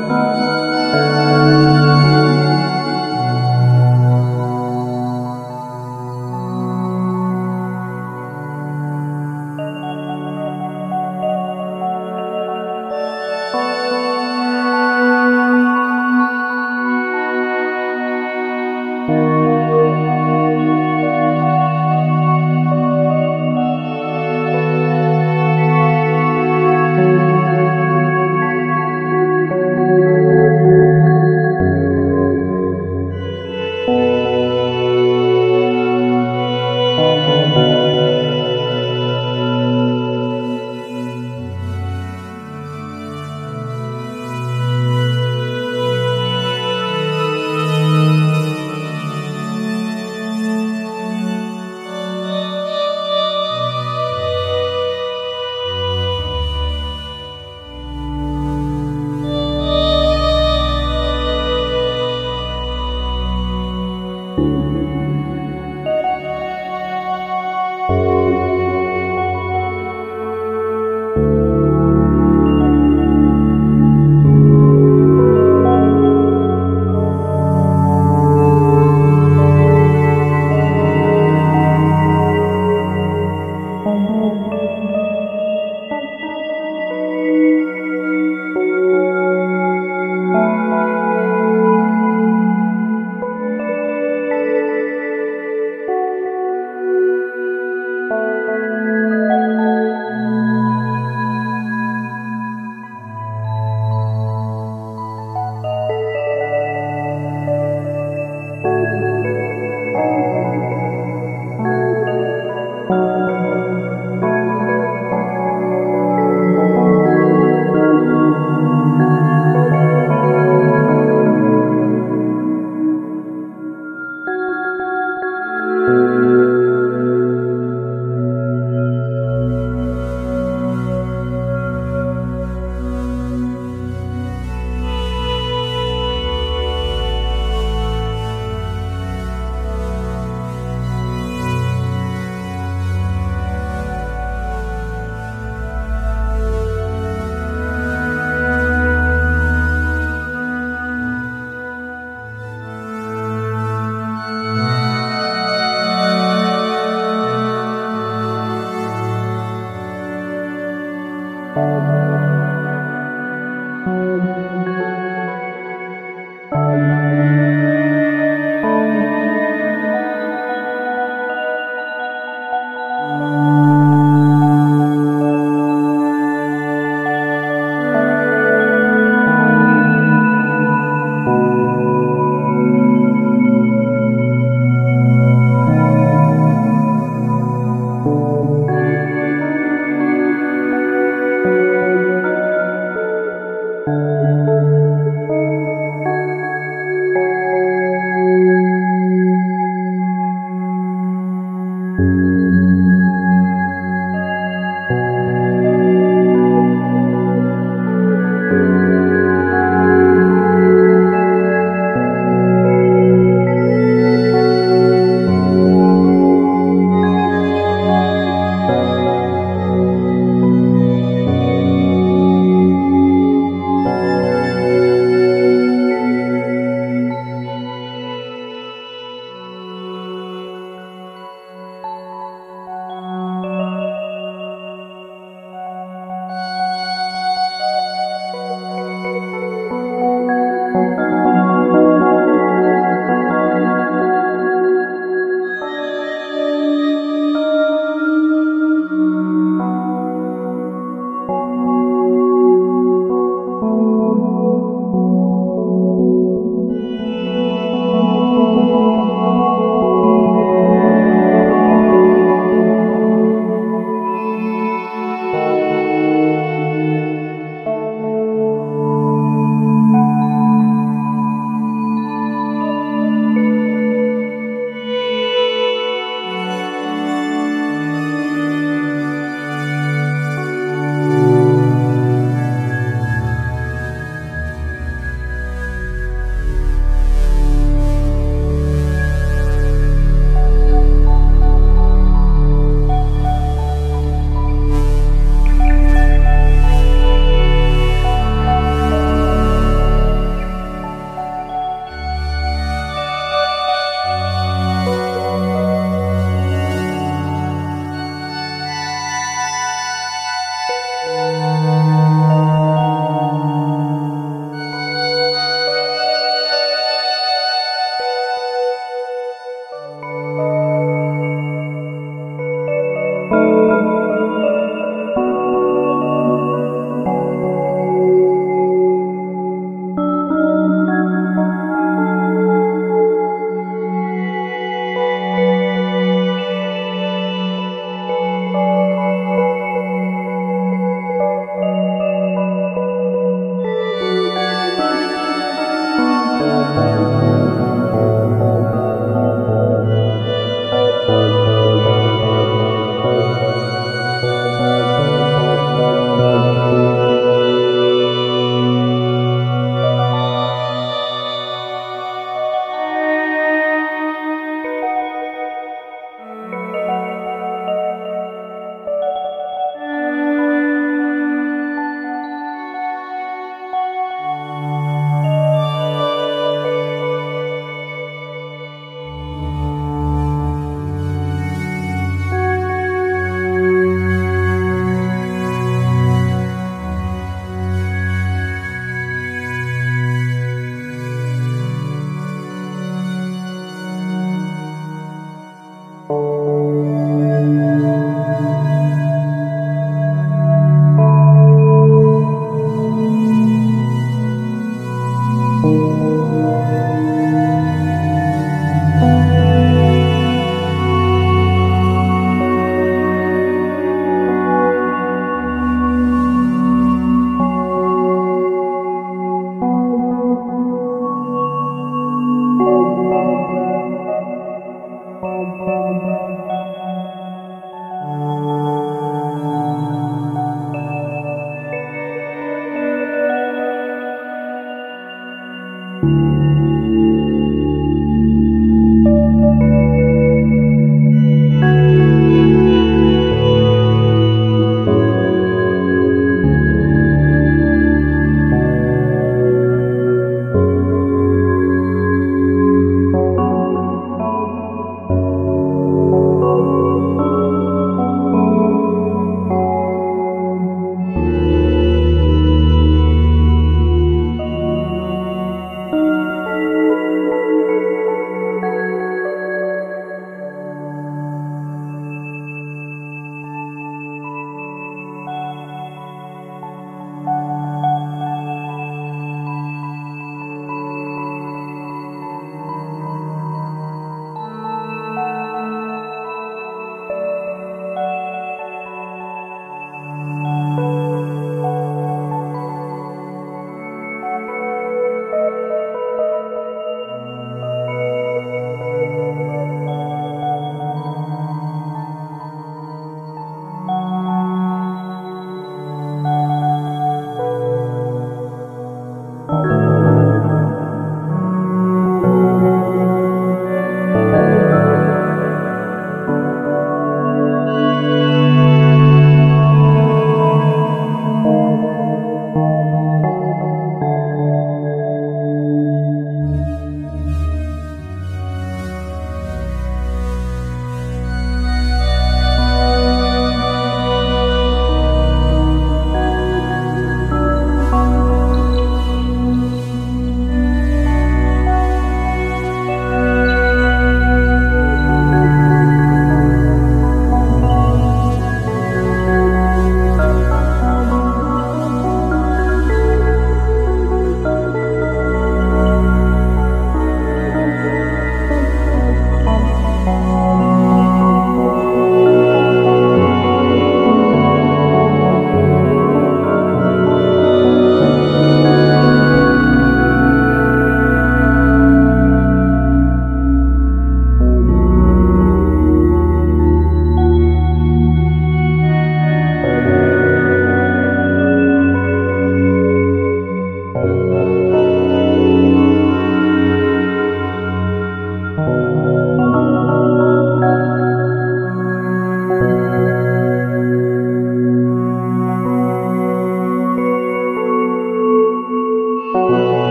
Música Música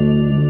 Música